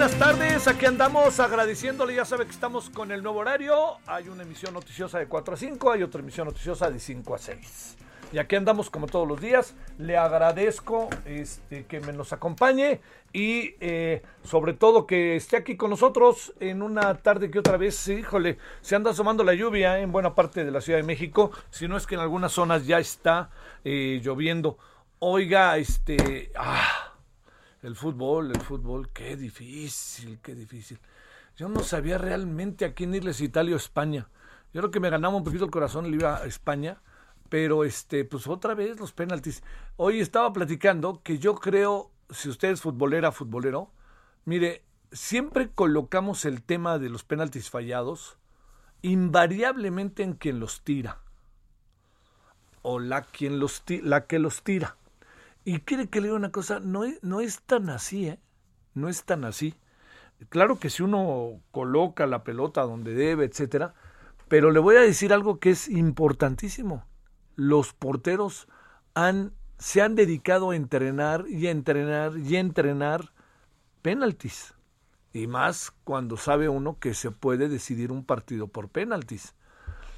Buenas tardes, aquí andamos agradeciéndole, ya sabe que estamos con el nuevo horario, hay una emisión noticiosa de 4 a 5, hay otra emisión noticiosa de 5 a 6. Y aquí andamos como todos los días, le agradezco este, que me nos acompañe y eh, sobre todo que esté aquí con nosotros en una tarde que otra vez, híjole, se anda asomando la lluvia en buena parte de la Ciudad de México, si no es que en algunas zonas ya está eh, lloviendo. Oiga, este... Ah, el fútbol, el fútbol, qué difícil, qué difícil. Yo no sabía realmente a quién irles Italia o España. Yo creo que me ganaba un poquito el corazón el iba a España, pero este, pues otra vez los penaltis. Hoy estaba platicando que yo creo, si usted es futbolera, futbolero, mire, siempre colocamos el tema de los penaltis fallados invariablemente en quien los tira o la, quien los la que los tira. Y quiere que le diga una cosa, no es, no es tan así, ¿eh? No es tan así. Claro que si uno coloca la pelota donde debe, etcétera, pero le voy a decir algo que es importantísimo. Los porteros han, se han dedicado a entrenar y a entrenar y entrenar penaltis. Y más cuando sabe uno que se puede decidir un partido por penaltis.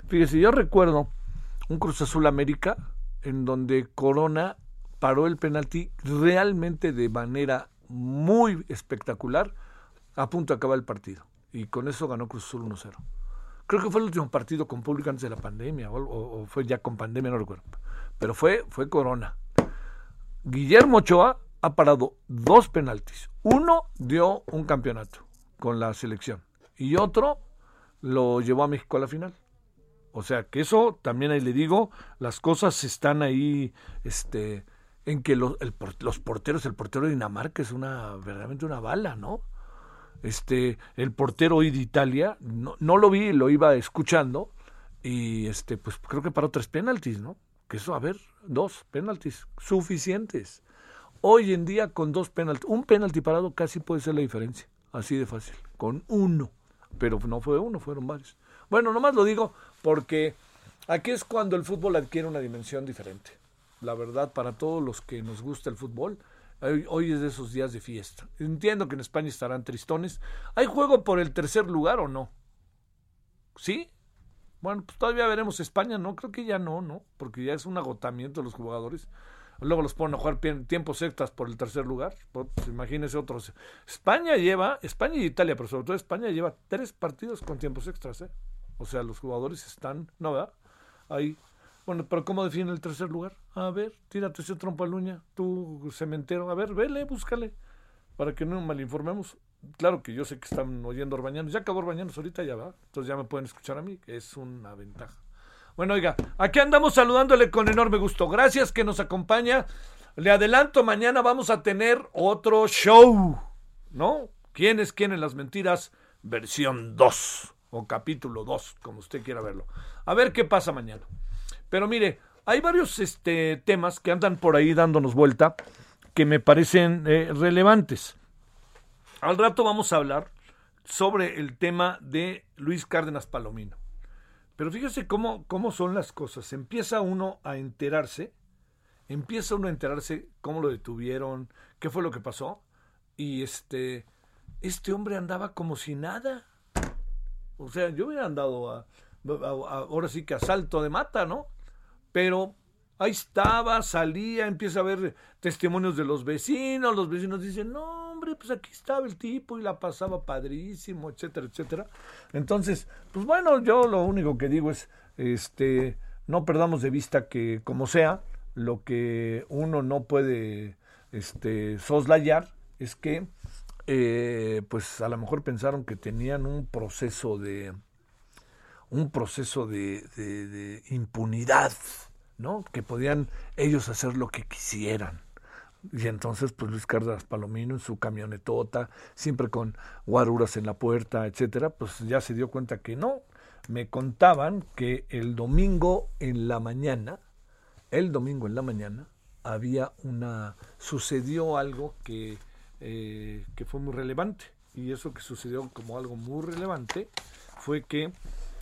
Fíjese, yo recuerdo un Cruz Azul América en donde Corona paró el penalti realmente de manera muy espectacular a punto de acabar el partido. Y con eso ganó Cruz Azul 1-0. Creo que fue el último partido con público antes de la pandemia, o, o- fue ya con pandemia, no recuerdo. Pero fue, fue Corona. Guillermo Ochoa ha parado dos penaltis. Uno dio un campeonato con la selección y otro lo llevó a México a la final. O sea que eso también ahí le digo, las cosas están ahí, este, en que los, los porteros, el portero de Dinamarca es una, verdaderamente una bala, ¿no? Este, el portero hoy de Italia, no, no lo vi, lo iba escuchando, y este, pues creo que paró tres penaltis, ¿no? Que eso, a ver, dos penaltis, suficientes. Hoy en día con dos penaltis, un penalti parado casi puede ser la diferencia, así de fácil, con uno, pero no fue uno, fueron varios. Bueno, nomás lo digo porque aquí es cuando el fútbol adquiere una dimensión diferente. La verdad, para todos los que nos gusta el fútbol, hoy, es de esos días de fiesta. Entiendo que en España estarán tristones. ¿Hay juego por el tercer lugar o no? ¿Sí? Bueno, pues todavía veremos España, ¿no? Creo que ya no, ¿no? Porque ya es un agotamiento de los jugadores. Luego los ponen a jugar tiempos extras por el tercer lugar. Pues, imagínense otros. España lleva, España y Italia, pero sobre todo España lleva tres partidos con tiempos extras, ¿eh? O sea, los jugadores están, ¿no, verdad? Ahí. Bueno, pero ¿cómo define el tercer lugar? A ver, tírate ese trompo al uña, tú cementero. A ver, vele, búscale. Para que no malinformemos. Claro que yo sé que están oyendo Orbañanos. Ya acabó Orbañanos ahorita, ya va. Entonces ya me pueden escuchar a mí, es una ventaja. Bueno, oiga, aquí andamos saludándole con enorme gusto. Gracias que nos acompaña le adelanto, mañana vamos a tener otro show, ¿no? ¿Quién es quién en las mentiras? Versión 2 o capítulo 2, como usted quiera verlo. A ver qué pasa mañana. Pero mire, hay varios este, temas que andan por ahí dándonos vuelta que me parecen eh, relevantes. Al rato vamos a hablar sobre el tema de Luis Cárdenas Palomino. Pero fíjese cómo, cómo son las cosas. Empieza uno a enterarse, empieza uno a enterarse cómo lo detuvieron, qué fue lo que pasó. Y este, este hombre andaba como si nada. O sea, yo hubiera andado a, ahora sí que a salto de mata, ¿no? Pero ahí estaba, salía, empieza a ver testimonios de los vecinos, los vecinos dicen, no, hombre, pues aquí estaba el tipo y la pasaba padrísimo, etcétera, etcétera. Entonces, pues bueno, yo lo único que digo es, este, no perdamos de vista que como sea, lo que uno no puede, este, soslayar es que, eh, pues a lo mejor pensaron que tenían un proceso de, un proceso de, impunidad, ¿no? Que podían ellos hacer lo que quisieran. Y entonces, pues Luis Cárdenas Palomino en su camionetota, siempre con guaruras en la puerta, etcétera, pues ya se dio cuenta que no. Me contaban que el domingo en la mañana, el domingo en la mañana, había una. sucedió algo que, eh, que fue muy relevante. Y eso que sucedió como algo muy relevante fue que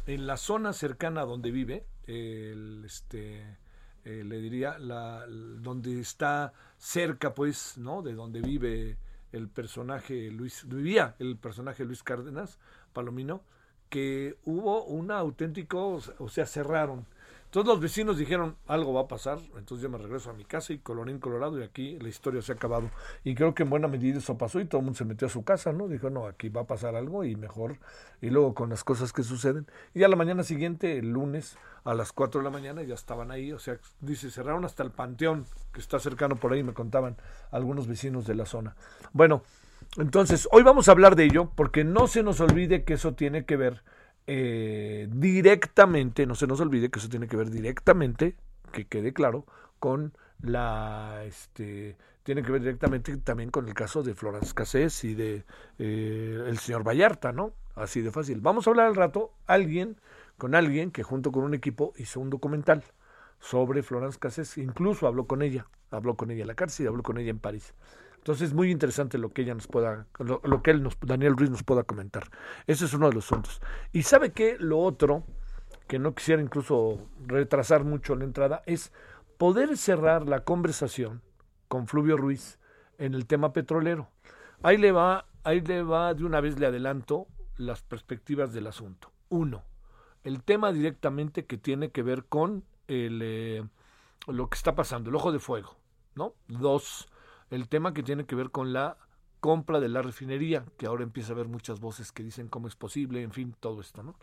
en la zona cercana donde vive, el, este, eh, le diría, la, donde está cerca, pues, ¿no? De donde vive el personaje Luis, vivía el personaje Luis Cárdenas, Palomino, que hubo un auténtico, o sea, cerraron todos los vecinos dijeron, algo va a pasar, entonces yo me regreso a mi casa y colorín colorado y aquí la historia se ha acabado. Y creo que en buena medida eso pasó y todo el mundo se metió a su casa, ¿no? Dijo, no, aquí va a pasar algo y mejor. Y luego con las cosas que suceden. Y a la mañana siguiente, el lunes, a las 4 de la mañana, ya estaban ahí. O sea, dice, cerraron hasta el panteón, que está cercano por ahí, me contaban algunos vecinos de la zona. Bueno, entonces, hoy vamos a hablar de ello porque no se nos olvide que eso tiene que ver eh, directamente, no se nos olvide que eso tiene que ver directamente, que quede claro, con la, este, tiene que ver directamente también con el caso de Florence Cassés y de eh, el señor Vallarta, ¿no? Así de fácil. Vamos a hablar al rato, alguien, con alguien que junto con un equipo hizo un documental sobre Florence Cassés, incluso habló con ella, habló con ella en la cárcel, habló con ella en París. Entonces es muy interesante lo que ella nos pueda, lo, que él nos, Daniel Ruiz nos pueda comentar. Ese es uno de los asuntos. Y sabe que lo otro, que no quisiera incluso retrasar mucho la entrada, es poder cerrar la conversación con Fluvio Ruiz en el tema petrolero. Ahí le va, ahí le va, de una vez le adelanto las perspectivas del asunto. Uno, el tema directamente que tiene que ver con el, eh, lo que está pasando, el ojo de fuego, ¿no? Dos, el tema que tiene que ver con la compra de la refinería, que ahora empieza a haber muchas voces que dicen cómo es posible, en fin, todo esto, ¿no?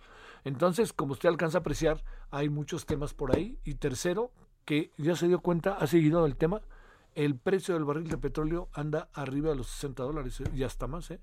Entonces, como usted alcanza a apreciar, hay muchos temas por ahí. Y tercero, que ya se dio cuenta, ha seguido el tema, el precio del barril de petróleo anda arriba de los 60 dólares, ¿eh? y hasta más, ¿eh?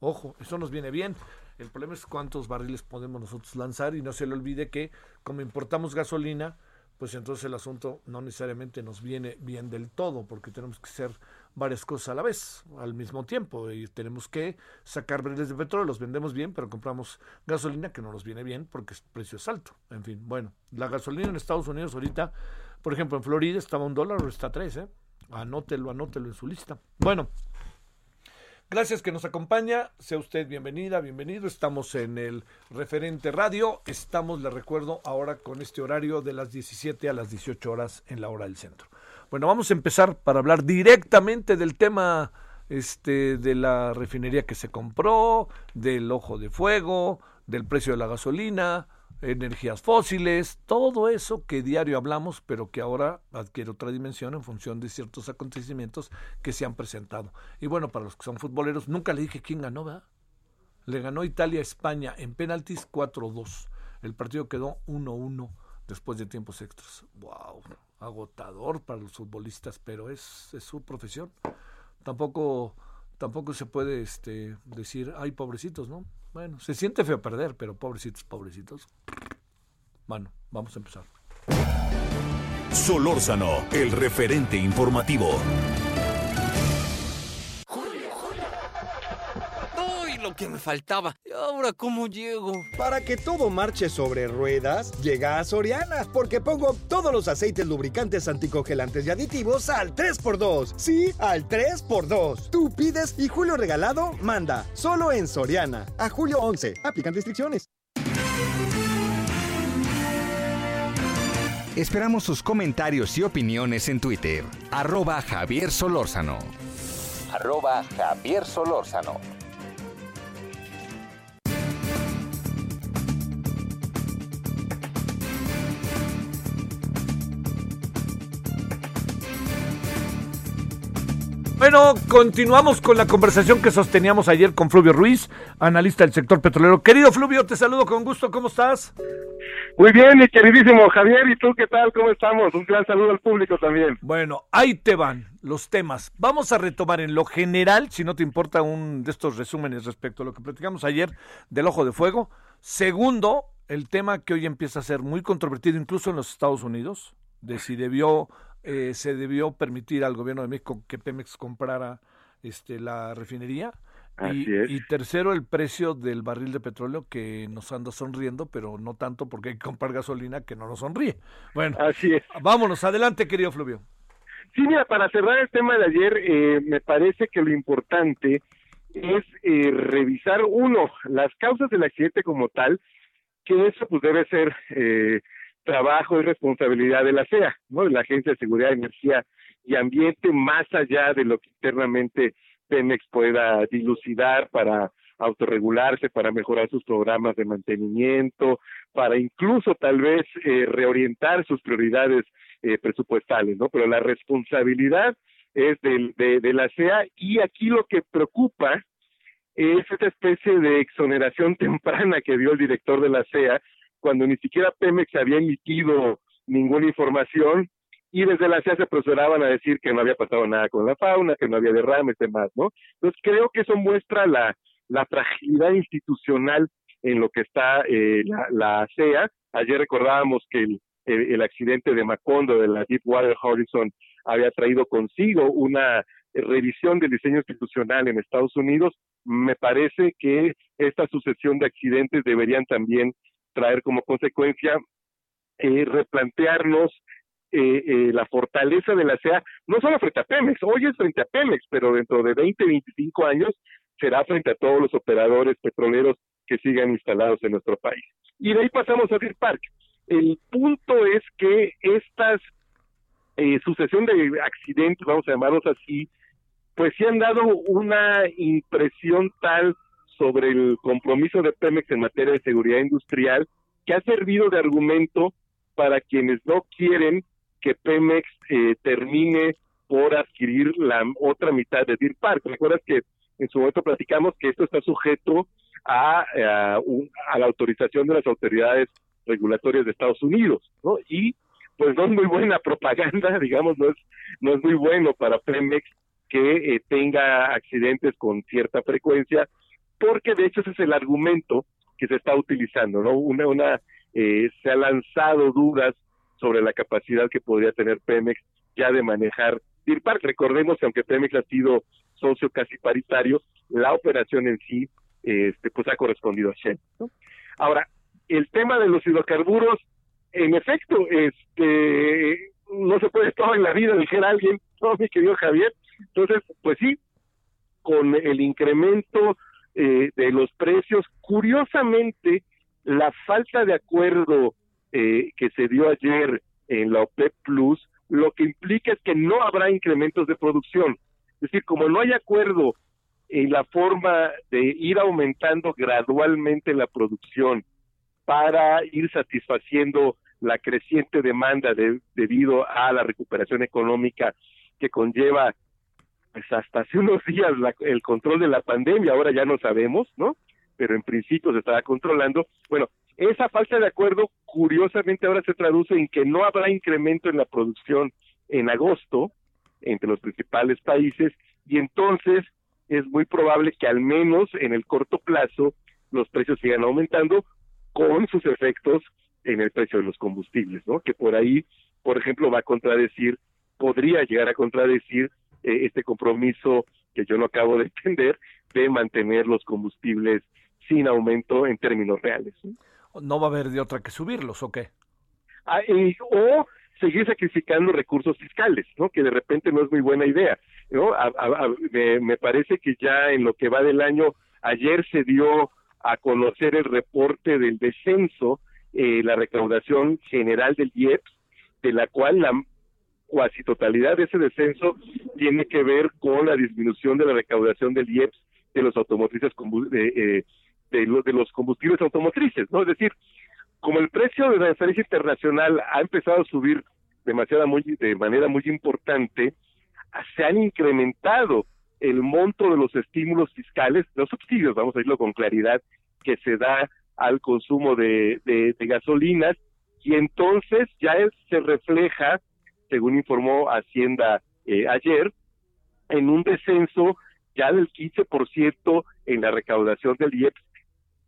Ojo, eso nos viene bien. El problema es cuántos barriles podemos nosotros lanzar y no se le olvide que como importamos gasolina, pues entonces el asunto no necesariamente nos viene bien del todo, porque tenemos que hacer varias cosas a la vez, al mismo tiempo, y tenemos que sacar barriles de petróleo, los vendemos bien, pero compramos gasolina que no nos viene bien porque el precio es alto. En fin, bueno, la gasolina en Estados Unidos ahorita, por ejemplo, en Florida estaba un dólar o está tres, ¿eh? Anótelo, anótelo en su lista. Bueno, Gracias que nos acompaña. Sea usted bienvenida, bienvenido. Estamos en el referente radio. Estamos, le recuerdo, ahora con este horario de las 17 a las 18 horas en la hora del centro. Bueno, vamos a empezar para hablar directamente del tema este, de la refinería que se compró, del ojo de fuego, del precio de la gasolina, energías fósiles, todo eso que diario hablamos, pero que ahora adquiere otra dimensión en función de ciertos acontecimientos que se han presentado. Y bueno, para los que son futboleros, nunca le dije quién ganó, ¿verdad? Le ganó Italia a España en penaltis 4-2. El partido quedó 1-1 después de tiempos extras. ¡Wow! Agotador para los futbolistas, pero es, su profesión. Tampoco, tampoco se puede este, decir, ay, pobrecitos, ¿no? Bueno, se siente feo perder, pero pobrecitos, pobrecitos. Bueno, vamos a empezar. Solórzano, el referente informativo. Lo que me faltaba! ¿Y ahora cómo llego? Para que todo marche sobre ruedas, llega a Soriana, porque pongo todos los aceites lubricantes anticongelantes y aditivos al 3x2. Sí, al 3x2. Tú pides y Julio Regalado manda. Solo en Soriana. A julio 11. Aplican restricciones. Esperamos sus comentarios y opiniones en Twitter. Arroba Javier Solórzano. Arroba Javier Solórzano. Bueno, continuamos con la conversación que sosteníamos ayer con Fluvio Ruiz, analista del sector petrolero. Querido Fluvio, te saludo con gusto, ¿cómo estás? Muy bien, mi queridísimo Javier, ¿y tú qué tal? ¿Cómo estamos? Un gran saludo al público también. Bueno, ahí te van los temas. Vamos a retomar en lo general, si no te importa, un de estos resúmenes respecto a lo que platicamos ayer del ojo de fuego. Segundo, el tema que hoy empieza a ser muy controvertido incluso en los Estados Unidos, de si debió eh, se debió permitir al gobierno de México que Pemex comprara este, la refinería. Y tercero, el precio del barril de petróleo que nos anda sonriendo, pero no tanto porque hay que comprar gasolina que no nos sonríe. Bueno, Así es. vámonos, adelante, querido Fluvio. Sí, mira, para cerrar el tema de ayer, eh, me parece que lo importante es eh, revisar, uno, las causas del accidente como tal, que eso pues debe ser eh, trabajo y responsabilidad de la CEA, ¿no? de la Agencia de Seguridad Energía y Ambiente, más allá de lo que internamente Pemex pueda dilucidar para autorregularse, para mejorar sus programas de mantenimiento, para incluso tal vez eh, reorientar sus prioridades eh, presupuestales, ¿no? Pero la responsabilidad es del- de, de la CEA y aquí lo que preocupa es esta especie de exoneración temprana que dio el director de la CEA cuando ni siquiera Pemex había emitido ninguna información y desde la CEA se apresuraban a decir que no había pasado nada con la fauna, que no había derrames, demás, ¿no? Entonces creo que eso muestra la, la fragilidad institucional en lo que está eh, la, la CEA. Ayer recordábamos que el, el, el accidente de Macondo de la Deepwater Horizon había traído consigo una revisión del diseño institucional en Estados Unidos. Me parece que esta sucesión de accidentes deberían también traer como consecuencia eh, replantearnos eh, eh, la fortaleza de la CEA, no solo frente a Pemex, hoy es frente a Pemex, pero dentro de 20, 25 años será frente a todos los operadores petroleros que sigan instalados en nuestro país. Y de ahí pasamos a Deer Park. El punto es que estas eh, sucesión de accidentes, vamos a llamarlos así, pues sí han dado una impresión tal sobre el compromiso de Pemex en materia de seguridad industrial que ha servido de argumento para quienes no quieren que Pemex eh, termine por adquirir la otra mitad de Deer Park. ¿Recuerdas que en su momento platicamos que esto está sujeto a, a, un- a la autorización de las autoridades regulatorias de Estados Unidos, ¿no? Y pues no es muy buena propaganda, digamos, no es, no es muy bueno para Pemex que eh, tenga accidentes con cierta frecuencia, porque de hecho ese es el argumento que se está utilizando, ¿no? Una, una eh, se ha lanzado dudas sobre la capacidad que podría tener Pemex ya de manejar Deer. Recordemos que aunque Pemex ha sido socio casi paritario, la operación en sí este, pues ha correspondido a Shell. Ahora, el tema de los hidrocarburos, en efecto, este no se puede todo en la vida, dijera alguien, no, mi querido Javier. Entonces, pues sí, con el incremento eh, de los precios, curiosamente, la falta de acuerdo eh, que se dio ayer en la OPEP Plus, lo que implica es que no habrá incrementos de producción. Es decir, como no hay acuerdo en la forma de ir aumentando gradualmente la producción para ir satisfaciendo la creciente demanda de- debido a la recuperación económica que conlleva pues hasta hace unos días la- el control de la pandemia, ahora ya no sabemos, ¿no? Pero en principio se estaba controlando. Bueno, esa falta de acuerdo curiosamente ahora se traduce en que no habrá incremento en la producción en agosto entre los principales países y entonces es muy probable que al menos en el corto plazo los precios sigan aumentando con sus efectos en el precio de los combustibles, ¿no? Que por ahí por ejemplo, va a contradecir, podría llegar a contradecir eh, este compromiso que yo no acabo de entender de mantener los combustibles sin aumento en términos reales. ¿No va a haber de otra que subirlos o qué? Ah, o seguir sacrificando recursos fiscales, ¿no? Que de repente no es muy buena idea, ¿no? me, parece que ya en lo que va del año, ayer se dio a conocer el reporte del descenso, eh, la recaudación general del IEPS, de la cual la cuasi totalidad de ese descenso tiene que ver con la disminución de la recaudación del IEPS de los automotrices de, eh, de, de los combustibles automotrices, ¿no? Es decir, como el precio de la referencia internacional ha empezado a subir demasiada muy, de manera muy importante, se han incrementado el monto de los estímulos fiscales, los subsidios, vamos a decirlo con claridad, que se da al consumo de, de, gasolinas, y entonces ya se refleja, según informó Hacienda eh, ayer, en un descenso ya del 15% en la recaudación del IEPS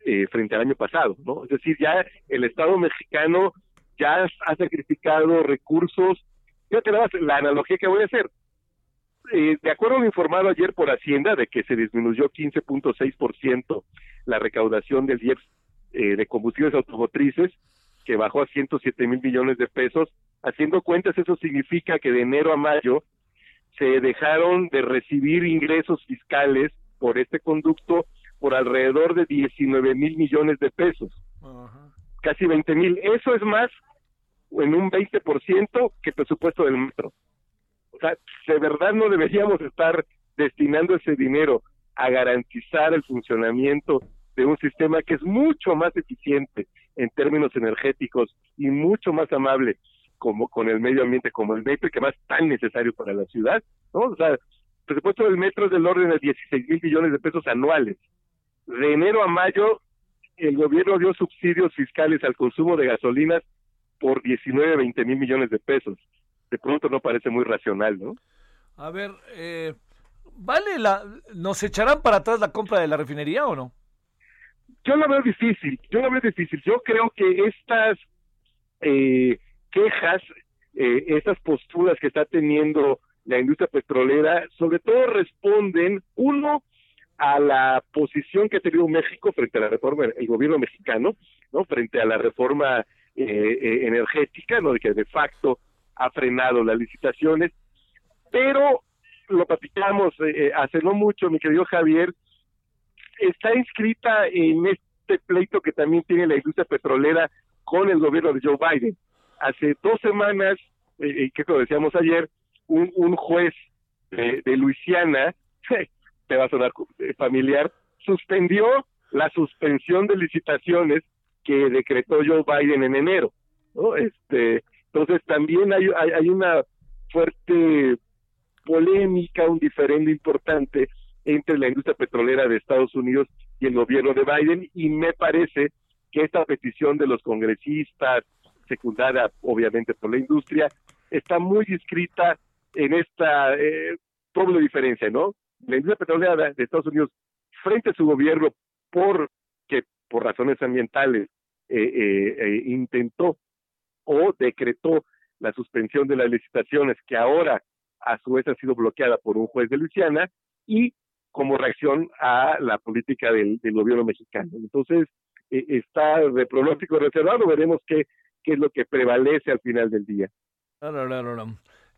eh, frente al año pasado, ¿no? Es decir, ya el Estado mexicano ya ha sacrificado recursos. Fíjate nada más la analogía que voy a hacer. Eh, de acuerdo a lo informado ayer por Hacienda de que se disminuyó 15.6% la recaudación del IEPS eh, de combustibles automotrices, que bajó a 107 mil millones de pesos. Haciendo cuentas, eso significa que de enero a mayo se dejaron de recibir ingresos fiscales por este conducto por alrededor de 19 mil millones de pesos. Casi 20 mil. Eso es más en un 20% que el presupuesto del metro. O sea, de verdad no deberíamos estar destinando ese dinero a garantizar el funcionamiento de un sistema que es mucho más eficiente en términos energéticos y mucho más amable como con el medio ambiente como el metro y que más tan necesario para la ciudad, ¿no? O sea, el presupuesto del metro es del orden de 16 mil millones de pesos anuales de enero a mayo el gobierno dio subsidios fiscales al consumo de gasolinas por 19, 20 mil millones de pesos. De pronto no parece muy racional, ¿no? A ver, eh, ¿vale la... ¿Nos echarán para atrás la compra de la refinería o no? Yo lo veo difícil, yo lo veo difícil. Yo creo que estas eh, quejas, eh, estas posturas que está teniendo la industria petrolera, sobre todo responden, uno, a la posición que ha tenido México frente a la reforma, el gobierno mexicano, ¿no? Frente a la reforma eh, eh, energética, ¿no? Que de facto ha frenado las licitaciones, pero lo platicamos eh, hace no mucho, mi querido Javier, está inscrita en este pleito que también tiene la industria petrolera con el gobierno de Joe Biden. Hace dos semanas, eh, que lo decíamos ayer, un, juez de, de Luisiana te va a sonar eh, familiar, suspendió la suspensión de licitaciones que decretó Joe Biden en enero. ¿no? Este, entonces también hay, hay, una fuerte polémica, un diferendo importante entre la industria petrolera de Estados Unidos y el gobierno de Biden y me parece que esta petición de los congresistas, secundada obviamente por la industria, está muy inscrita en esta eh, doble diferencia, ¿no? la industria petrolera de Estados Unidos frente a su gobierno por que por razones ambientales eh, eh, eh, intentó o decretó la suspensión de las licitaciones que ahora a su vez ha sido bloqueada por un juez de Luisiana y como reacción a la política del, gobierno mexicano. Entonces, está de pronóstico reservado, veremos qué, qué es lo que prevalece al final del día.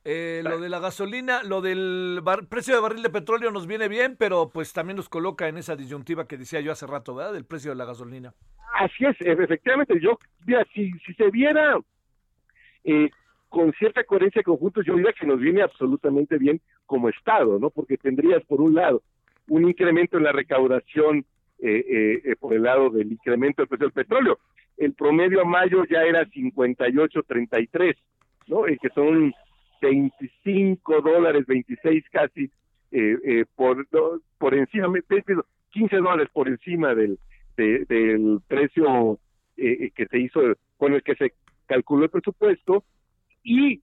Eh, lo de la gasolina, lo del precio de barril de petróleo nos viene bien, pero pues también nos coloca en esa disyuntiva que decía yo hace rato, ¿verdad? Del precio de la gasolina. Así es, efectivamente, yo, mira, si, si se viera eh, con cierta coherencia de conjunto, yo diría que nos viene absolutamente bien como Estado, ¿no? Porque tendrías, por un lado, un incremento en la recaudación eh, eh, por el lado del incremento del precio del petróleo. El promedio a mayo ya era 58.33, ¿no? Y que son 25 dólares, 26 casi, eh, eh, por, por encima, 15 dólares por encima del, del precio eh, que se hizo, con el que se calculó el presupuesto, y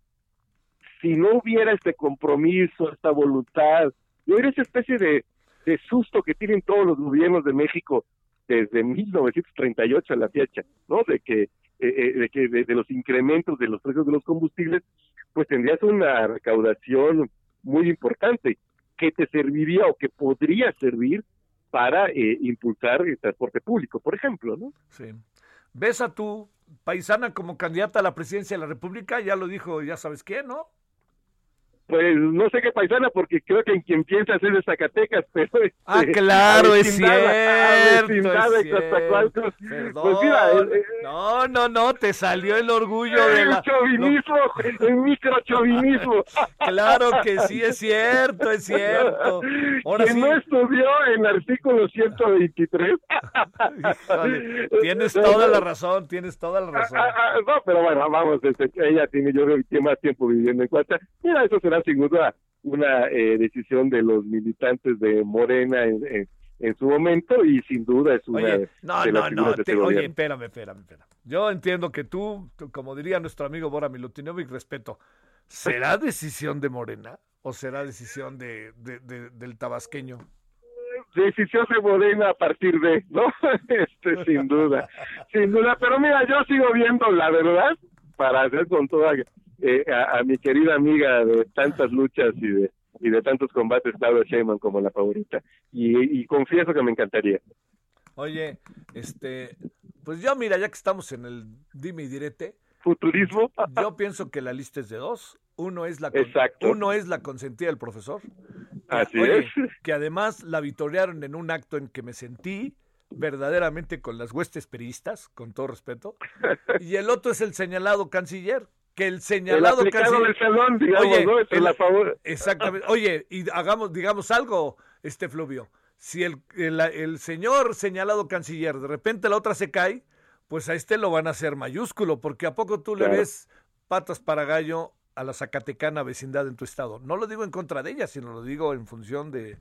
si no hubiera este compromiso, esta voluntad, no hubiera esa especie de, de susto que tienen todos los gobiernos de México desde 1938 a la fecha, ¿no? De que eh, eh, de, que, de, los incrementos de los precios de los combustibles, pues tendrías una recaudación muy importante que te serviría o que podría servir para eh, impulsar el transporte público, por ejemplo, ¿no? Sí. ¿Ves a tu paisana como candidata a la presidencia de la República? Ya lo dijo, ya sabes quién, ¿no? Pues no sé qué paisana, porque creo que en quien piensas es de Zacatecas, pero... ah, este, claro, es cierto. Es cierto. Pues mira, eh, no, no, no, te salió el orgullo el de la... chauvinismo, el microchauvinismo. claro que sí, es cierto, es cierto. Ahora sí. no estudió en artículo 123. tienes toda la razón, tienes toda la razón. Ah, ah, no, pero bueno, vamos, este, ella tiene, yo creo que tiene más tiempo viviendo en Cuacha. Mira, eso será sin duda una eh, decisión de los militantes de Morena en, en, su momento y sin duda es una oye, no, no, no, este oye, espérame, espérame, espérame. Yo entiendo que tú, como diría nuestro amigo Bora Milutinovic, respeto, ¿será decisión de Morena o será decisión de, de, del tabasqueño? decisión de Morena a partir de, ¿no? Este, sin duda, sin duda. Pero mira, yo sigo viendo la verdad, para hacer con toda eh, a, mi querida amiga de tantas luchas y de y de tantos combates, Claudia Sheinbaum como la favorita. Y, confieso que me encantaría. Oye, este, pues yo mira, ya que estamos en el dime y direte. Futurismo. yo pienso que la lista es de dos. Uno es la, uno es la consentida del profesor. Así es. Que además la vitorearon en un acto en que me sentí verdaderamente con las huestes peristas, con todo respeto. Y el otro es el señalado canciller, que el señalado el del salón, digamos, oye, la favor. Exactamente. Oye, y hagamos, digamos algo, este Fluvio. Si el, el, señor señalado canciller de repente la otra se cae, pues a este lo van a hacer mayúsculo, porque a poco tú le ves patas para gallo a la Zacatecana vecindad en tu estado. No lo digo en contra de ella, sino lo digo en función de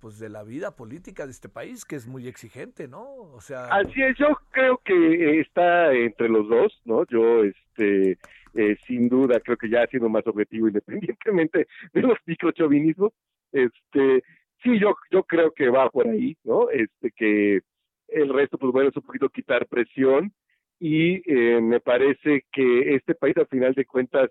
pues de la vida política de este país que es muy exigente, ¿no? O sea, así es, yo creo que está entre los dos, ¿no? Yo este eh, sin duda creo que ya ha sido más objetivo independientemente de los microchovinismos. Este, sí, yo, yo creo que va por ahí, ¿no? Este, que el resto, pues bueno, es un poquito quitar presión y eh, me parece que este país, al final de cuentas,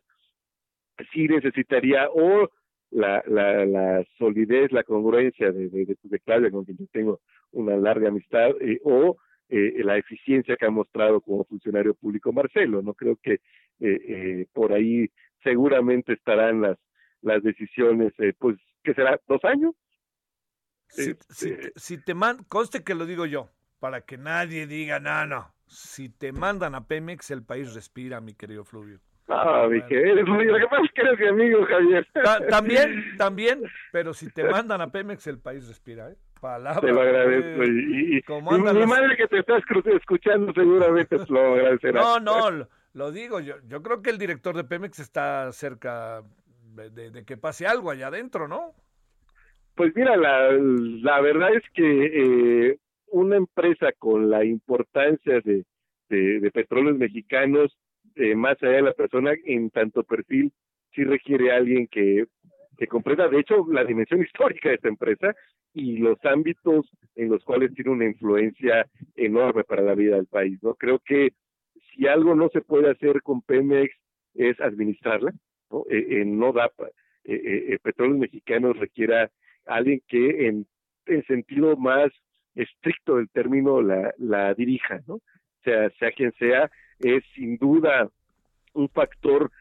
sí necesitaría o la, la, la solidez, la congruencia de, de, de, Claudia, con quien yo tengo una larga amistad, eh, o eh, la eficiencia que ha mostrado como funcionario público Marcelo. No creo que eh, eh, por ahí seguramente estarán las las decisiones, eh, pues, ¿qué será? ¿Dos años? Si, si, este si te man, conste que lo digo yo, para que nadie diga, no, no, si te mandan a Pemex, el país respira, mi querido Fluvio. Ah, querido Fluvio, lo que pasa es que eres mi amigo, Javier. también, también, pero si te mandan a Pemex, el país respira, ¿eh? Palabra. Te lo agradezco. Y, y, mi madre que te está escuchando seguramente lo agradecerá. No, no, lo, digo. Yo, yo creo que el director de Pemex está cerca de, que pase algo allá adentro, ¿no? Pues mira, la, la verdad es que eh, una empresa con la importancia de, de, petróleos mexicanos, eh, más allá de la persona, en tanto perfil, sí requiere a alguien que que comprenda, de hecho, la dimensión histórica de esta empresa y los ámbitos en los cuales tiene una influencia enorme para la vida del país. ¿no? Creo que si algo no se puede hacer con Pemex es administrarla, ¿no? Eh, eh, no da, eh, eh, Petróleos Mexicanos requiera alguien que en, en sentido más estricto del término la, la dirija, ¿no? O sea, sea quien sea, es sin duda un factor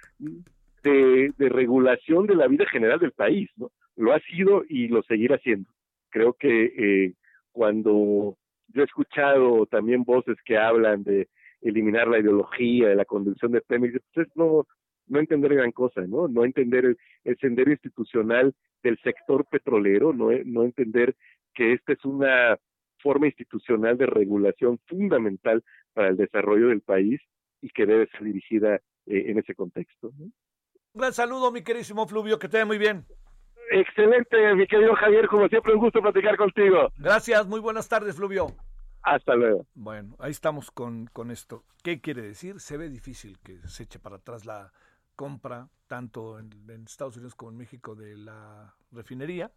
de, regulación de la vida general del país, ¿no? Lo ha sido y lo seguirá siendo. Creo que eh, cuando yo he escuchado también voces que hablan de eliminar la ideología, de la conducción de Pemex, pues no, no entender gran cosa, ¿no? No entender el, el, sendero institucional del sector petrolero, no, no entender que esta es una forma institucional de regulación fundamental para el desarrollo del país y que debe ser dirigida eh, en ese contexto. ¿no? Un gran saludo, mi querísimo Fluvio, que te vaya muy bien. Excelente, mi querido Javier, como siempre un gusto platicar contigo. Gracias, muy buenas tardes, Fluvio. Hasta luego. Bueno, ahí estamos con, con esto. ¿Qué quiere decir? Se ve difícil que se eche para atrás la compra, tanto en, Estados Unidos como en México, de la refinería.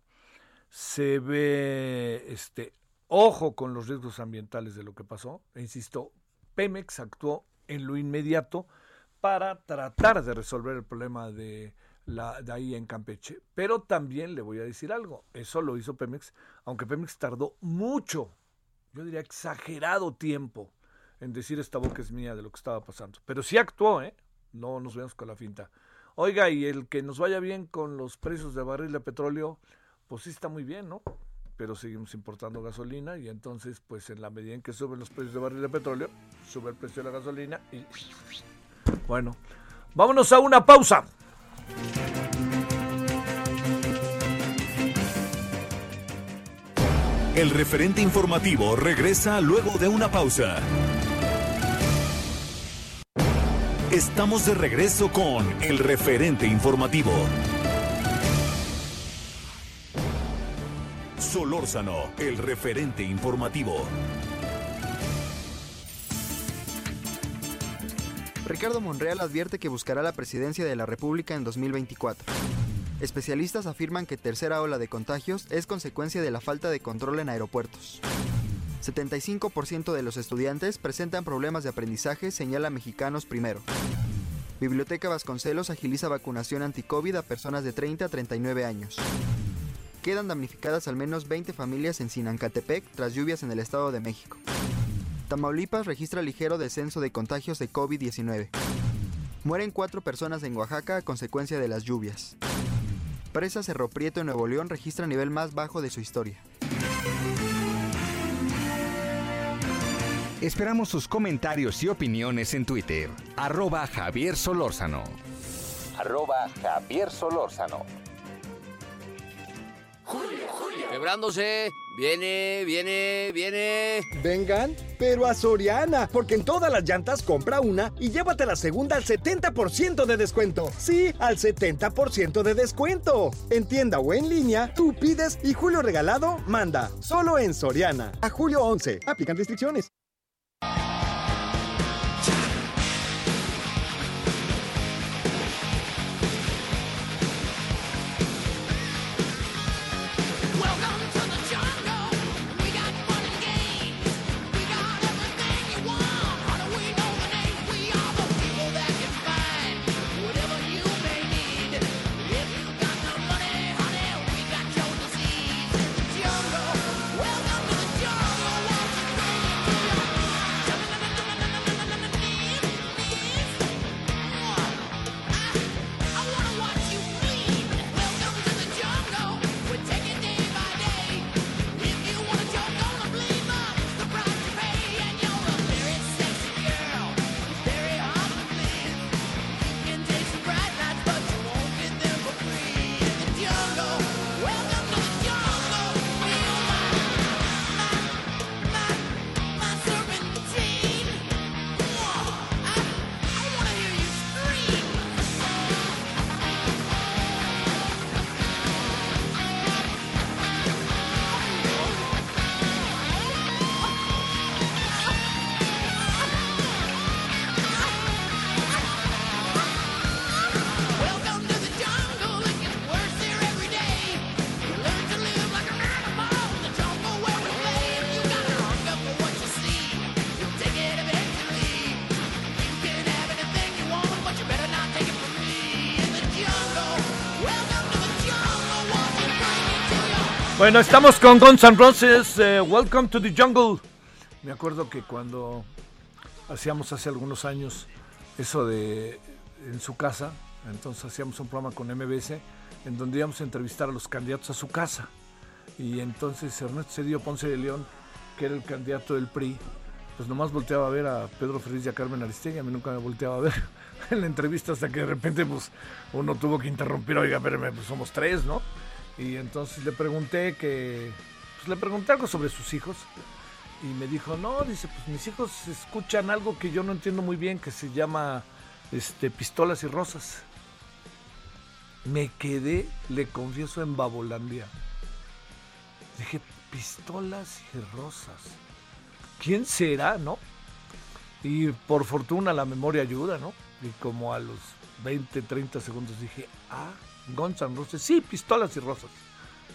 Se ve, este, ojo con los riesgos ambientales de lo que pasó. E insisto, Pemex actuó en lo inmediato para tratar de resolver el problema de, la, de ahí en Campeche. Pero también le voy a decir algo, eso lo hizo Pemex, aunque Pemex tardó mucho, yo diría exagerado tiempo en decir esta boca es mía de lo que estaba pasando. Pero sí actuó, ¿eh? No nos vemos con la finta. Oiga, y el que nos vaya bien con los precios de barril de petróleo, pues sí está muy bien, ¿no? Pero seguimos importando gasolina y entonces, pues en la medida en que suben los precios de barril de petróleo, sube el precio de la gasolina y... Bueno, vámonos a una pausa. El referente informativo regresa luego de una pausa. Estamos de regreso con el referente informativo. Solórzano, el referente informativo. Ricardo Monreal advierte que buscará la presidencia de la República en 2024. Especialistas afirman que tercera ola de contagios es consecuencia de la falta de control en aeropuertos. 75% de los estudiantes presentan problemas de aprendizaje, señala Mexicanos Primero. Biblioteca Vasconcelos agiliza vacunación anti-COVID a personas de 30 a 39 años. Quedan damnificadas al menos 20 familias en Sinancatepec tras lluvias en el Estado de México. Tamaulipas registra ligero descenso de contagios de COVID-19. Mueren cuatro personas en Oaxaca a consecuencia de las lluvias. Presa Cerro Prieto en Nuevo León registra nivel más bajo de su historia. Esperamos sus comentarios y opiniones en Twitter. Arroba Javier Solórzano. Arroba Javier Solórzano. Quebrándose. Viene, viene, viene. Vengan, pero a Soriana, porque en todas las llantas compra una y llévate la segunda al 70% de descuento. Sí, al 70% de descuento. En tienda o en línea, tú pides y Julio Regalado manda. Solo en Soriana. A julio 11. Aplican restricciones. Bueno, estamos con Guns N' Roses. eh, welcome to the jungle. Me acuerdo que cuando hacíamos hace algunos años eso de en su casa, entonces hacíamos un programa con MBS en donde íbamos a entrevistar a los candidatos a su casa. Y entonces Ernesto Cedillo Ponce de León, que era el candidato del PRI, pues nomás volteaba a ver a Pedro Feliz y a Carmen Aristegui, a mí nunca me volteaba a ver en la entrevista hasta que de repente pues uno tuvo que interrumpir, oiga, espérame, pues somos tres, ¿no? Y entonces le pregunté que, pues le pregunté algo sobre sus hijos y me dijo, no, dice, pues mis hijos escuchan algo que yo no entiendo muy bien, que se llama este, pistolas y rosas. Me quedé, le confieso, en Babolandia. Dije, pistolas y rosas. ¿Quién será, no? Y por fortuna la memoria ayuda, ¿no? Y como a los 20, 30 segundos dije, ah, Guns N' sí, pistolas y rosas.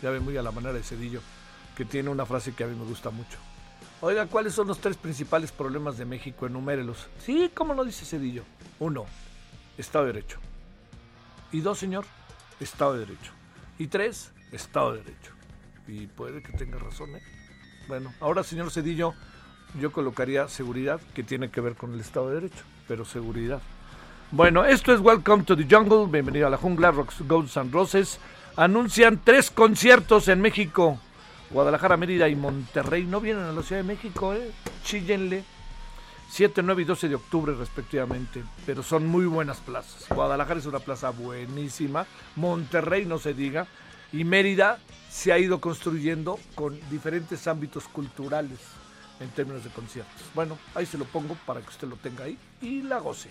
Ya ve muy a la manera de Cedillo, que tiene una frase que a mí me gusta mucho. Oiga, ¿cuáles son los tres principales problemas de México? Enumérelos. Sí, ¿cómo lo dice Cedillo? Uno, Estado de Derecho. Y dos, señor, Estado de Derecho. Y tres, Estado de Derecho. Y puede que tenga razón, ¿eh? Bueno, ahora, señor Cedillo, yo colocaría seguridad, que tiene que ver con el Estado de Derecho, pero seguridad. Bueno, esto es Welcome to the Jungle, bienvenido a la jungla, Rocks, Golds and Roses. Anuncian tres conciertos en México. Guadalajara, Mérida y Monterrey no vienen a la Ciudad de México, ¿eh? Chíllenle. 7, 9 y 12 de octubre respectivamente, pero son muy buenas plazas. Guadalajara es una plaza buenísima, Monterrey no se diga, y Mérida se ha ido construyendo con diferentes ámbitos culturales en términos de conciertos. Bueno, ahí se lo pongo para que usted lo tenga ahí y la goce.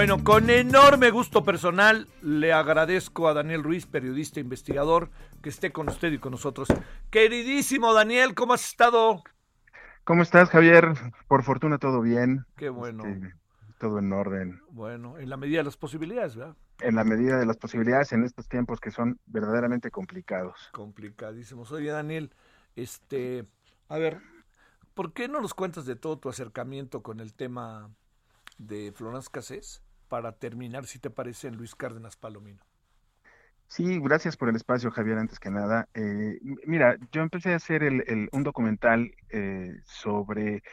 Bueno, con enorme gusto personal le agradezco a Daniel Ruiz, periodista e investigador, que esté con usted y con nosotros. Queridísimo Daniel, ¿cómo has estado? ¿Cómo estás, Javier? Por fortuna todo bien. Qué bueno. Este, todo en orden. Bueno, en la medida de las posibilidades, ¿verdad? En la medida de las posibilidades en estos tiempos que son verdaderamente complicados. Complicadísimos. Oye, Daniel, este, a ver, ¿por qué no nos cuentas de todo tu acercamiento con el tema de Florence Cassés para terminar, si te parece, Luis Cárdenas Palomino? Sí, gracias por el espacio, Javier, antes que nada. Eh, mira, yo empecé a hacer un documental eh, sobre,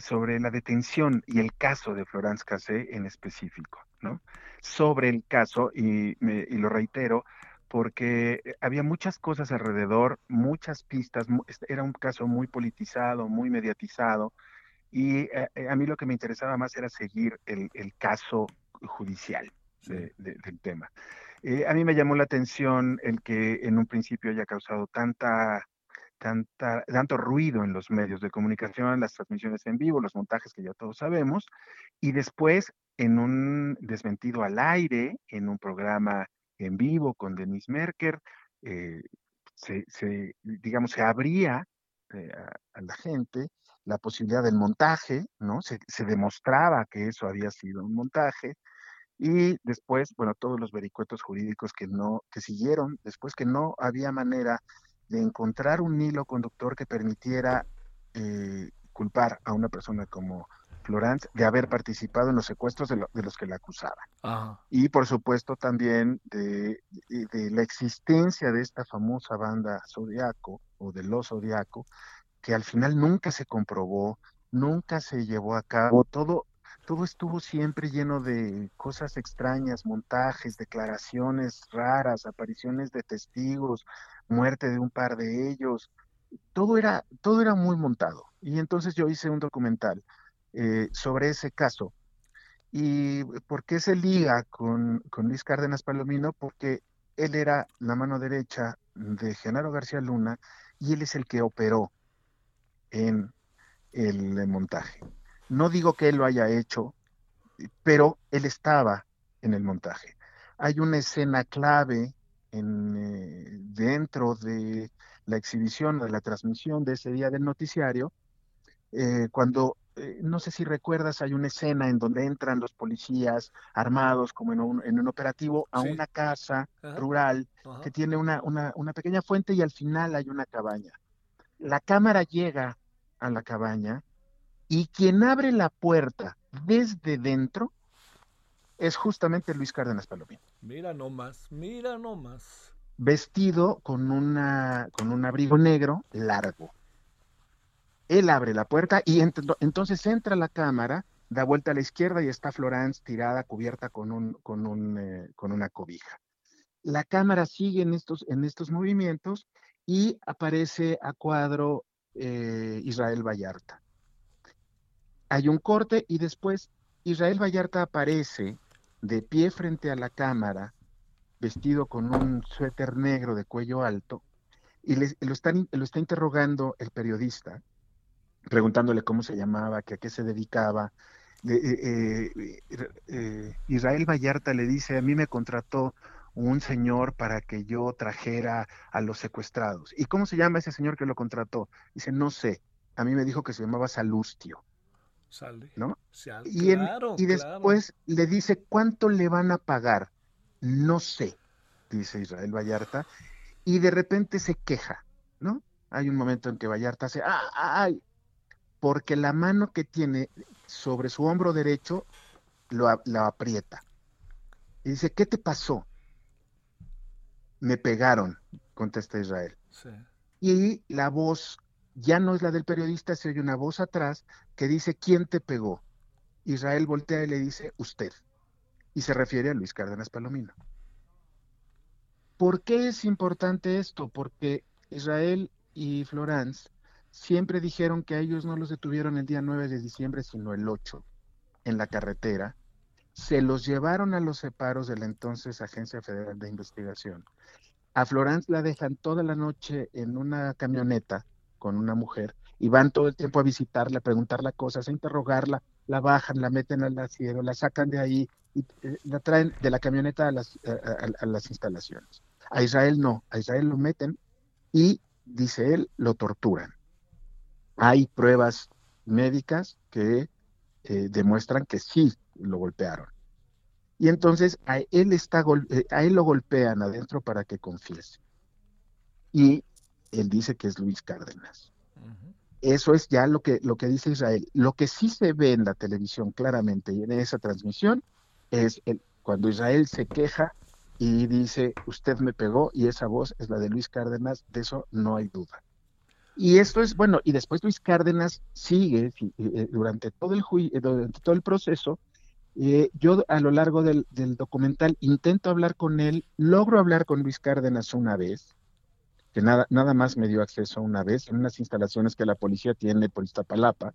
sobre la detención y el caso de Florence Cassé en específico, ¿no? Sobre el caso, y, lo reitero, porque había muchas cosas alrededor, muchas pistas, este era un caso muy politizado, muy mediatizado, y eh, a mí lo que me interesaba más era seguir el caso judicial de- de- del tema. Eh, a mí me llamó la atención el que en un principio haya causado tanta, tanta, tanto ruido en los medios de comunicación, las transmisiones en vivo, los montajes que ya todos sabemos, y después en un desmentido al aire, en un programa en vivo con Denise Merker, eh, se, se, digamos, se abría eh, a, a la gente la posibilidad del montaje, ¿no? Se, se demostraba que eso había sido un montaje, y después, bueno, todos los vericuetos jurídicos que no, que siguieron, después que no había manera de encontrar un hilo conductor que permitiera eh, culpar a una persona como Florence de haber participado en los secuestros de, lo- de los que la acusaban. Ajá. Y por supuesto también de, de- de la existencia de esta famosa banda Zodiaco o de los Zodiaco, que al final nunca se comprobó, nunca se llevó a cabo, todo, todo estuvo siempre lleno de cosas extrañas, montajes, declaraciones raras, apariciones de testigos, muerte de un par de ellos, todo era, todo era muy montado. Y entonces yo hice un documental eh, sobre ese caso. ¿Y por qué se liga con, con Luis Cárdenas Palomino? Porque él era la mano derecha de Genaro García Luna y él es el que operó en el montaje. No digo que él lo haya hecho, pero él estaba en el montaje. Hay una escena clave en, eh, dentro de la exhibición, de la transmisión de ese día del noticiario, eh, cuando, eh, no sé si recuerdas, hay una escena en donde entran los policías armados como en un, en un operativo a Sí. una casa Ajá. rural Ajá. que tiene una, una, una pequeña fuente y al final hay una cabaña. La cámara llega a la cabaña y quien abre la puerta desde dentro es justamente Luis Cárdenas Palomino, Mira nomás, mira nomás. vestido con una, con un abrigo negro largo. Él abre la puerta y ent- entonces entra la cámara, da vuelta a la izquierda y está Florence tirada, cubierta con, un, con, un, eh, con una cobija. La cámara sigue en estos, en estos movimientos y aparece a cuadro eh, Israel Vallarta. Hay un corte y después Israel Vallarta aparece de pie frente a la cámara, vestido con un suéter negro de cuello alto, y lo, está interrogando el periodista, preguntándole cómo se llamaba, a qué se dedicaba. Eh, eh, eh, Israel Vallarta le dice, a mí me contrató un señor para que yo trajera a los secuestrados. ¿Y cómo se llama ese señor que lo contrató? Dice, no sé. A mí me dijo que se llamaba Salustio, Sale. ¿no? Y, en- claro, y claro. después le dice, ¿cuánto le van a pagar? No sé, dice Israel Vallarta, y de repente se queja, ¿no? Hay un momento en que Vallarta hace, ¡ah, ay! Porque la mano que tiene sobre su hombro derecho lo aprieta. Y dice, ¿qué te pasó? Me pegaron, contesta Israel. Sí. Y la voz ya no es la del periodista, se oye una voz atrás que dice, ¿quién te pegó? Israel voltea y le dice, usted. Y se refiere a Luis Cárdenas Palomino. ¿Por qué es importante esto? Porque Israel y Florence siempre dijeron que a ellos no los detuvieron el día 9 de diciembre, sino el 8, en la carretera. Se los llevaron a los separos de la entonces Agencia Federal de Investigación. A Florence la dejan toda la noche en una camioneta con una mujer y van todo el tiempo a visitarla, a preguntarle cosas, a interrogarla, la bajan, la meten al asiento, la sacan de ahí y eh, la traen de la camioneta a las, a- a- las instalaciones. A Israel no, a Israel lo meten y, dice él, lo torturan. Hay pruebas médicas que eh, demuestran que sí lo golpearon. Y entonces a él, está eh, a él lo golpean adentro para que confiese. Y él dice que es Luis Cárdenas. Eso es ya lo que, lo que dice Israel. Lo que sí se ve en la televisión claramente y en esa transmisión es el, cuando Israel se queja y dice, usted me pegó y esa voz es la de Luis Cárdenas, de eso no hay duda. Y esto es, bueno, y después Luis Cárdenas sigue sí, eh, durante todo el jui- eh, durante todo el proceso. eh, yo a lo largo del documental intento hablar con él, logro hablar con Luis Cárdenas una vez, que nada, nada más me dio acceso una vez en unas instalaciones que la policía tiene por Iztapalapa.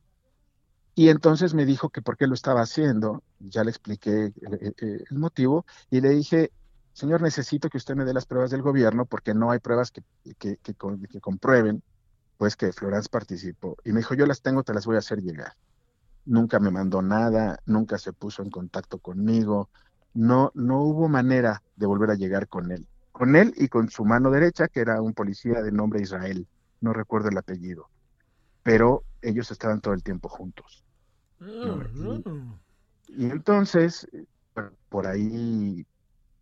Y entonces me dijo que por qué lo estaba haciendo, ya le expliqué eh, eh, el motivo, y le dije, señor, necesito que usted me dé las pruebas del gobierno porque no hay pruebas que, que, que, que comprueben pues que Florence participó. Y me dijo, yo las tengo, te las voy a hacer llegar. Nunca me mandó nada, nunca se puso en contacto conmigo, no, no hubo manera de volver a llegar con él. Con él y con su mano derecha, que era un policía de nombre Israel, no recuerdo el apellido, pero ellos estaban todo el tiempo juntos. Mm, Y entonces, por ahí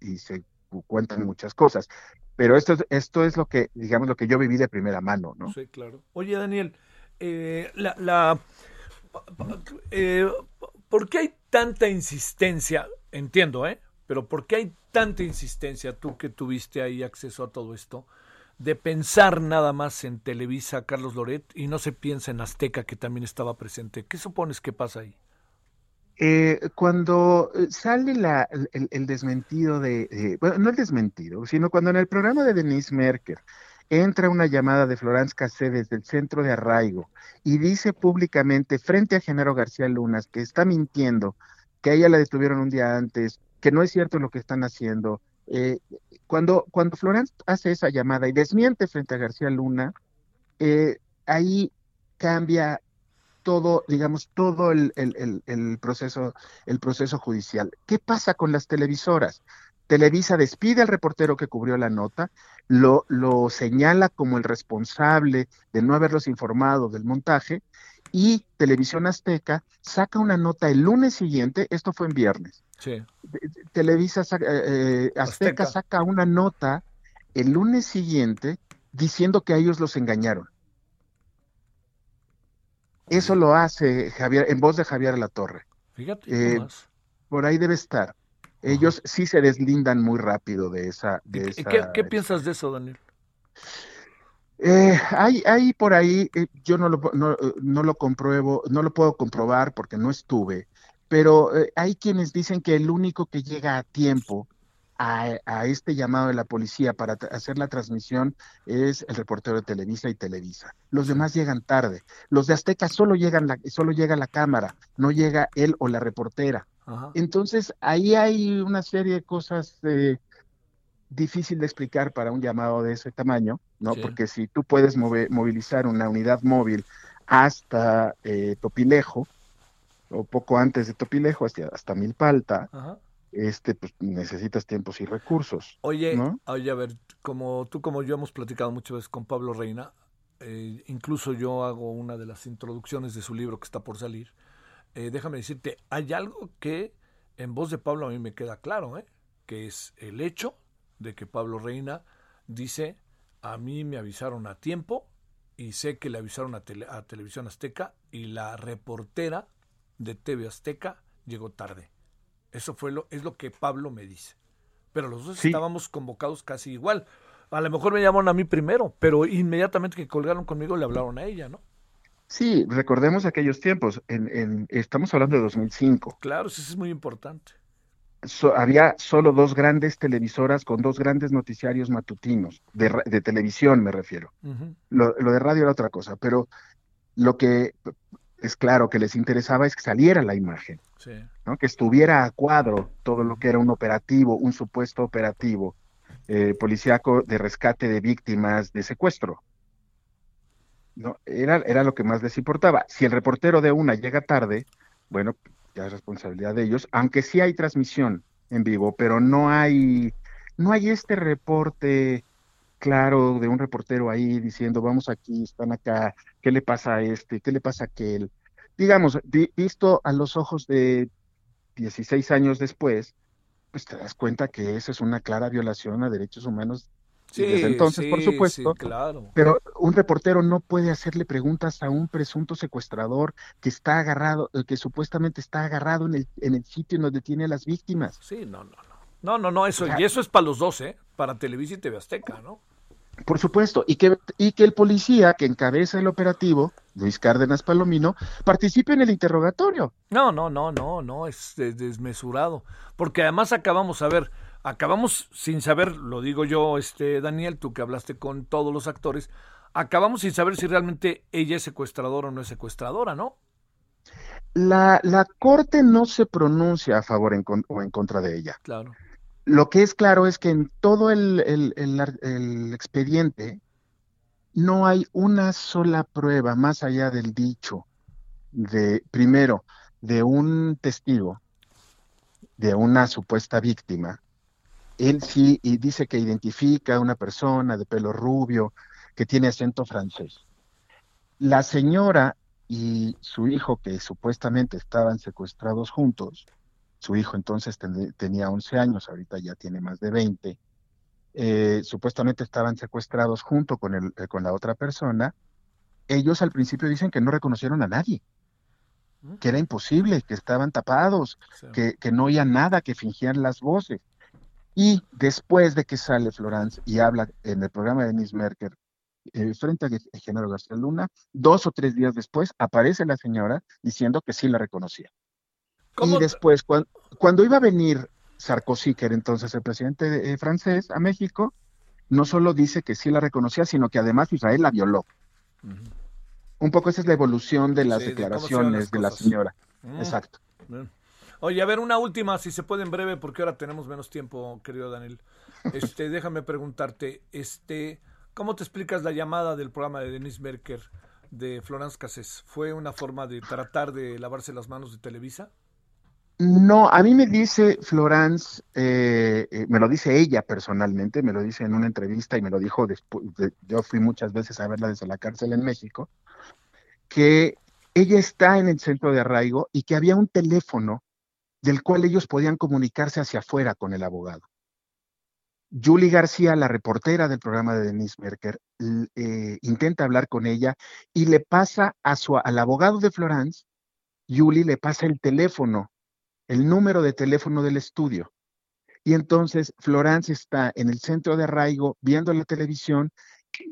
y se cu- cuentan muchas cosas. Pero esto es, esto es lo que, digamos, lo que yo viví de primera mano, ¿no? Sí, claro. Oye, Daniel, eh, la, la, eh, ¿por qué hay tanta insistencia? Entiendo, ¿eh? Pero ¿por qué hay tanta insistencia, tú que tuviste ahí acceso a todo esto, de pensar nada más en Televisa, Carlos Loret, y no se piensa en Azteca, que también estaba presente? ¿Qué supones que pasa ahí? Eh, cuando eh, sale la, el, desmentido de, de- bueno, no el desmentido, sino cuando en el programa de Denise Merker entra una llamada de Florence Cassé desde el centro de arraigo y dice públicamente frente a Genaro García Lunas que está mintiendo, que a ella la detuvieron un día antes, que no es cierto lo que están haciendo. eh, cuando, cuando Florence hace esa llamada y desmiente frente a García Luna, eh, ahí cambia todo, digamos, todo el, el- el- el proceso, el proceso judicial. ¿Qué pasa con las televisoras? Televisa despide al reportero que cubrió la nota, lo, lo señala como el responsable de no haberlos informado del montaje y Televisión Azteca saca una nota el lunes siguiente, esto fue en viernes, Sí. Televisa, saca- eh, eh, Azteca Azteca. saca una nota el lunes siguiente diciendo que a ellos los engañaron. Eso lo hace Javier, en voz de Javier Latorre. Fíjate, Eh. Por ahí debe estar. Ellos sí se deslindan muy rápido de esa. De ¿Y esa ¿Qué, qué piensas de eso, Daniel? Eh, hay, hay por ahí, eh, yo no lo, no, no lo compruebo, no lo puedo comprobar porque no estuve, pero eh, hay quienes dicen que el único que llega a tiempo a, a este llamado de la policía para hacer la transmisión es el reportero de Televisa y Televisa. Los demás llegan tarde. Los de Azteca solo llegan la, solo llega la cámara, no llega él o la reportera. Ajá. Entonces, ahí hay una serie de cosas eh, difícil de explicar para un llamado de ese tamaño, ¿no? Sí. Porque si tú puedes movilizar una unidad móvil hasta eh, Topilejo, o poco antes de Topilejo, hasta, hasta Milpalta, Ajá. este, pues necesitas tiempos y recursos. Oye, ¿no? oye, a ver, como tú como yo hemos platicado muchas veces con Pablo Reina, eh, incluso yo hago una de las introducciones de su libro que está por salir. Eh, déjame decirte, hay algo que en voz de Pablo a mí me queda claro, ¿eh? que es el hecho de que Pablo Reina dice, a mí me avisaron a tiempo y sé que le avisaron a, Tele- a Televisión Azteca y la reportera de TV Azteca llegó tarde. Eso fue lo, es lo que Pablo me dice. Pero los dos Sí. estábamos convocados casi igual. A lo mejor me llamaron a mí primero, pero inmediatamente que colgaron conmigo le hablaron a ella, ¿no? Sí, recordemos aquellos tiempos. En, en- estamos hablando de 2005. Claro, eso es muy importante. So- había solo dos grandes televisoras con dos grandes noticiarios matutinos, de, de televisión me refiero. Lo, lo de radio era otra cosa, pero lo que es claro que les interesaba es que saliera la imagen, Sí. ¿no? Que estuviera a cuadro todo lo que era un operativo, un supuesto operativo eh, policíaco de rescate de víctimas de secuestro. ¿no? Era, era lo que más les importaba. Si el reportero de una llega tarde, bueno, ya es responsabilidad de ellos, aunque sí hay transmisión en vivo, pero no hay, no hay este reporte claro de un reportero ahí diciendo, vamos aquí, están acá, ¿qué le pasa a este? ¿Qué le pasa a aquel? Digamos, vi- visto a los ojos de 16 años después, pues te das cuenta que esa es una clara violación a derechos humanos y desde entonces, por sí, supuesto, sí, claro. pero un reportero no puede hacerle preguntas a un presunto secuestrador que está agarrado, eh, que supuestamente está agarrado en el, en el sitio en donde tiene a las víctimas. Sí, no, no, no. No, no, no, eso, O sea- y eso es para los dos, ¿eh? Para Televisa y TV Azteca, ¿no? Por supuesto, y que, y que el policía que encabeza el operativo, Luis Cárdenas Palomino, participe en el interrogatorio. No, no, no, no, no, es des- desmesurado. Porque además acabamos, a ver, acabamos sin saber, lo digo yo, este Daniel, tú que hablaste con todos los actores, acabamos sin saber si realmente ella es secuestradora o no es secuestradora, ¿no? La, la corte no se pronuncia a favor en con- o en contra de ella. Claro. Lo que es claro es que en todo el, expediente no hay una sola prueba más allá del dicho de, primero, de un testigo, de una supuesta víctima. Él sí y dice que identifica a una persona de pelo rubio que tiene acento francés. La señora y su hijo, que supuestamente estaban secuestrados juntos, su hijo entonces ten- tenía 11 años, ahorita ya tiene más de 20, eh, supuestamente estaban secuestrados junto con, el, eh, con la otra persona. Ellos al principio dicen que no reconocieron a nadie, que era imposible, que estaban tapados, Sí. que, que no oían nada, que fingían las voces. Y después de que sale Florence y habla en el programa de Denise Merker eh, frente a Ge- Genaro García Luna, dos o tres días después aparece la señora diciendo que sí la reconocía. ¿Cómo Y después, cuan- cuando iba a venir Sarkozy, que era entonces el presidente eh, francés, a México, no solo dice que sí la reconocía, sino que además Israel la violó. Un poco esa es la evolución de las Sí, de declaraciones de la señora. Mm. Exacto. Bien. Oye, a ver, una última, si se puede en breve, porque ahora tenemos menos tiempo, querido Daniel. Este, déjame preguntarte, este, ¿cómo te explicas la llamada del programa de Denis Merker de Florence Cassés? ¿Fue una forma de tratar de lavarse las manos de Televisa? No, a mí me dice Florence, eh, eh, me lo dice ella personalmente, me lo dice en una entrevista y me lo dijo después, de- yo fui muchas veces a verla desde la cárcel en México, que ella está en el centro de arraigo y que había un teléfono del cual ellos podían comunicarse hacia afuera con el abogado. Julie García, la reportera del programa de Denise Merker, eh, intenta hablar con ella y le pasa a su, al abogado de Florence, Julie le pasa el teléfono el número de teléfono del estudio. Y entonces Florence está en el centro de arraigo viendo la televisión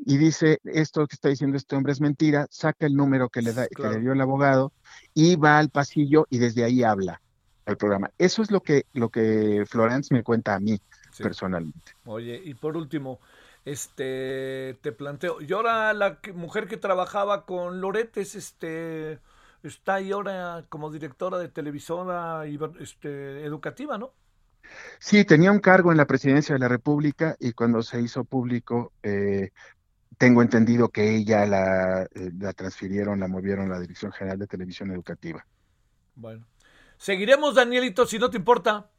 y dice, esto que está diciendo este hombre es mentira, saca el número que le, da, que le dio el abogado y va al pasillo y desde ahí habla al programa. Eso es lo que, lo que Florence me cuenta a mí Sí. personalmente. Oye, y por último, este, te planteo, y ahora la que- mujer que trabajaba con Loretes, este, está ahí ahora como directora de televisora este, educativa, ¿no? Sí, tenía un cargo en la presidencia de la República y cuando se hizo público, eh, tengo entendido que ella la, eh, la transfirieron, la movieron a la Dirección General de Televisión Educativa. Bueno. Seguiremos, Danielito, si no te importa.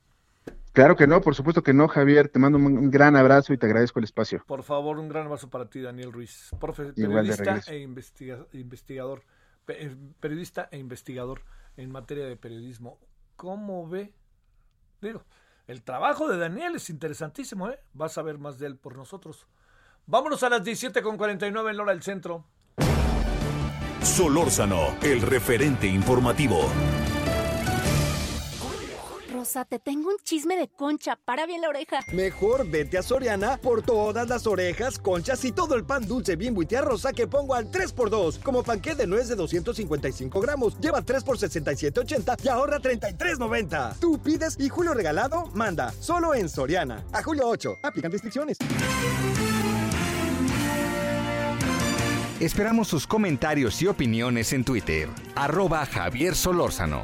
Claro que no, por supuesto que no, Javier. Te mando un, gran abrazo y te agradezco el espacio. Por favor, un gran abrazo para ti, Daniel Ruiz, profe, periodista e investiga- investigador, periodista e investigador en materia de periodismo. ¿Cómo ve? El trabajo de Daniel es interesantísimo, ¿eh? Vas a ver más de él por nosotros. Vámonos a las 17.49 en la hora del centro. Solórzano, el referente informativo. Rosa, te tengo un chisme de concha. Para bien la oreja. Mejor vete a Soriana por todas las orejas, conchas y todo el pan dulce bimbo y tía rosa que pongo al 3x2. Como panqué de nuez de 255 gramos. Lleva 3 por 67.80 y ahorra 33.90. Tú pides y Julio Regalado manda. Solo en Soriana. A julio 8. Aplican restricciones. Esperamos sus comentarios y opiniones en Twitter. Arroba Javier Solórzano.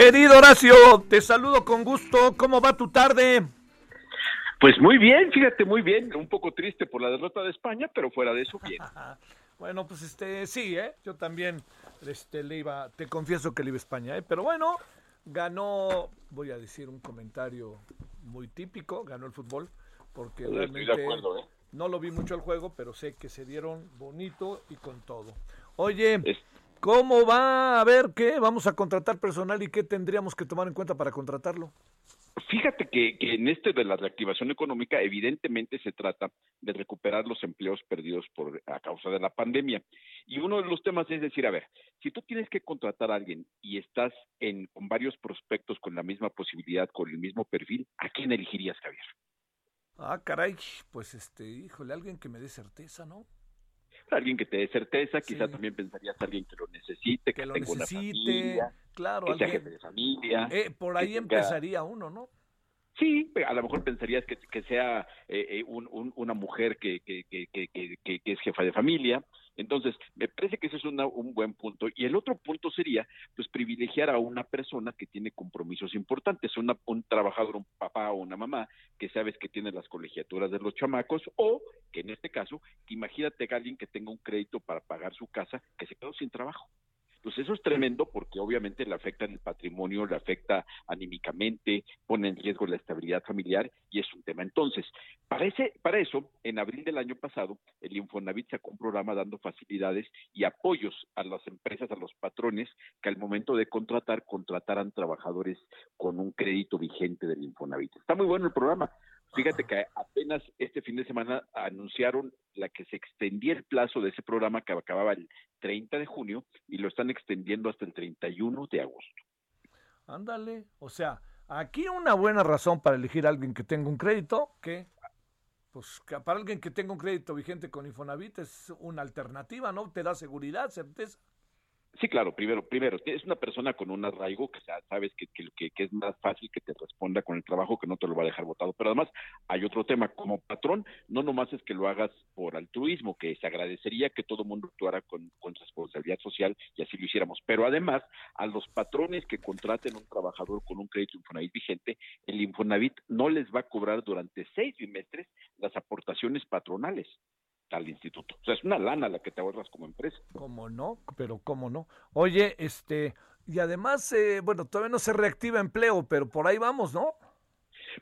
Querido Horacio, te saludo con gusto. ¿Cómo va tu tarde? Pues muy bien, fíjate, muy bien. Un poco triste por la derrota de España, pero fuera de eso, bien. Bueno, pues este, sí, ¿eh? Yo también este, le iba, te confieso que le iba a España, ¿eh? Pero bueno, ganó, voy a decir un comentario muy típico, ganó el fútbol, porque Estoy realmente acuerdo, ¿eh? no lo vi mucho el juego, pero sé que se dieron bonito y con todo. Oye, ¿cómo va? A ver, ¿qué? ¿Vamos a contratar personal y qué tendríamos que tomar en cuenta para contratarlo? Fíjate que, que en este de la reactivación económica, evidentemente se trata de recuperar los empleos perdidos por a causa de la pandemia. Y uno de los temas es decir, a ver, si tú tienes que contratar a alguien y estás en con varios prospectos con la misma posibilidad, con el mismo perfil, ¿a quién elegirías, Javier? Ah, caray, pues este, híjole, alguien que me dé certeza, ¿no? Alguien que te dé certeza, quizá también pensarías alguien que lo necesite, que, Que lo tenga una necesite, familia, claro, que sea alguien- jefe de familia. Eh, por ahí tenga- empezaría uno, ¿no? Sí, a lo mejor pensarías que, que sea eh, eh, un- un- una mujer que- que- que es jefa de familia. Entonces, me parece que ese es una- un buen punto. Y el otro punto sería, pues, privilegiar a una persona que tiene compromisos importantes, una, un trabajador, un papá o una mamá, que sabes que tiene las colegiaturas de los chamacos, o que en este caso, que imagínate a alguien que tenga un crédito para pagar su casa, que se quedó sin trabajo. Pues eso es tremendo porque obviamente le afecta en el patrimonio, le afecta anímicamente, pone en riesgo la estabilidad familiar y es un tema. Entonces, para, ese, para eso, en abril del año pasado, el Infonavit sacó un programa dando facilidades y apoyos a las empresas, a los patrones, que al momento de contratar, contrataran trabajadores con un crédito vigente del Infonavit. Está muy bueno el programa. Fíjate que apenas este fin de semana anunciaron la que se extendía el plazo de ese programa que acababa el 30 de junio y lo están extendiendo hasta el 31 de agosto. Ándale, o sea, aquí una buena razón para elegir a alguien que tenga un crédito, que pues para alguien que tenga un crédito vigente con Infonavit es una alternativa, ¿no? Te da seguridad, certeza. Sí, claro, primero, primero, es una persona con un arraigo que sa- sabes que, es más fácil que te responda con el trabajo, que no te lo va a dejar votado. Pero además hay otro tema, como patrón, no nomás es que lo hagas por altruismo, que se agradecería que todo mundo actuara con, con responsabilidad social y así lo hiciéramos. Pero además, a los patrones que contraten un trabajador con un crédito Infonavit vigente, el Infonavit no les va a cobrar durante seis bimestres las aportaciones patronales al instituto. O sea, es una lana la que te ahorras como empresa. ¿Cómo no? Pero ¿cómo no? Oye, este, y además, eh, bueno, todavía no se reactiva empleo, pero por ahí vamos, ¿no?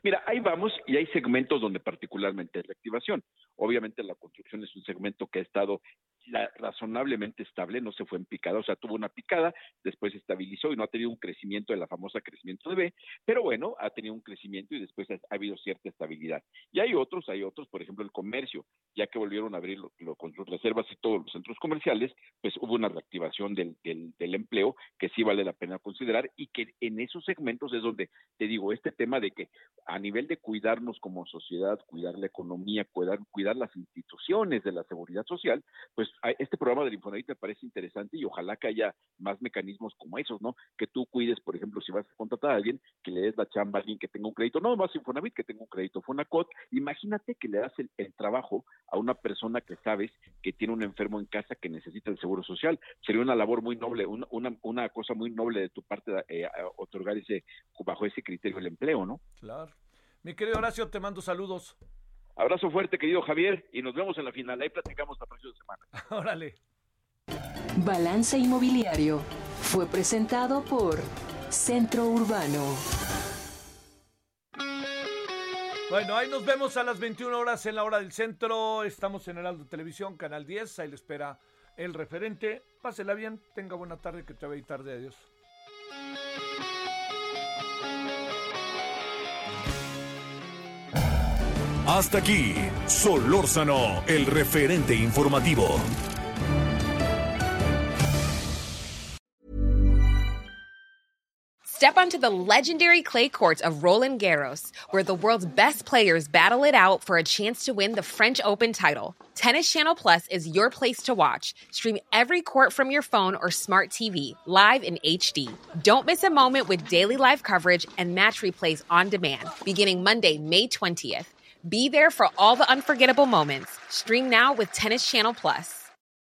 Mira, ahí vamos y hay segmentos donde particularmente es reactivación. Obviamente la construcción es un segmento que ha estado la- razonablemente estable, no se fue en picada, o sea, tuvo una picada, después se estabilizó y no ha tenido un crecimiento de la famosa crecimiento de B, pero bueno, ha tenido un crecimiento y después ha, ha habido cierta estabilidad. Y hay otros, hay otros, por ejemplo, el comercio, ya que volvieron a abrir lo- lo- con sus reservas y todos los centros comerciales, pues hubo una reactivación del, del, del empleo que sí vale la pena considerar y que en esos segmentos es donde te digo, este tema de que a nivel de cuidarnos como sociedad, cuidar la economía, cuidar, cuidar las instituciones de la seguridad social, pues este programa del Infonavit me parece interesante y ojalá que haya más mecanismos como esos, ¿no? Que tú cuides, por ejemplo, si vas a contratar a alguien, que le des la chamba a alguien que tenga un crédito, no más Infonavit, que tenga un crédito Fonacot. Imagínate que le das el, trabajo a una persona que sabes que tiene un enfermo en casa que necesita el seguro social. Sería una labor muy noble, una, una, una cosa muy noble de tu parte eh, a- otorgar ese, bajo ese criterio el empleo, ¿no? Claro. Mi querido Horacio, te mando saludos. Abrazo fuerte, querido Javier, y nos vemos en la final. Ahí platicamos la próxima semana. Órale. Balance Inmobiliario fue presentado por Centro Urbano. Bueno, ahí nos vemos a las 21 horas en la hora del centro. Estamos en Heraldo Televisión, Canal 10. Ahí le espera el referente. Pásela bien, tenga buena tarde, que te vea y tarde. Adiós. Hasta aquí, Solórzano, el referente informativo. Step onto the legendary clay courts of Roland Garros, where the world's best players battle it out for a chance to win the French Open title. Tennis Channel Plus is your place to watch. Stream every court from your phone or smart TV, live in HD. Don't miss a moment with daily live coverage and match replays on demand, beginning Monday, May 20th. Be there for all the unforgettable moments. Stream now with Tennis Channel Plus.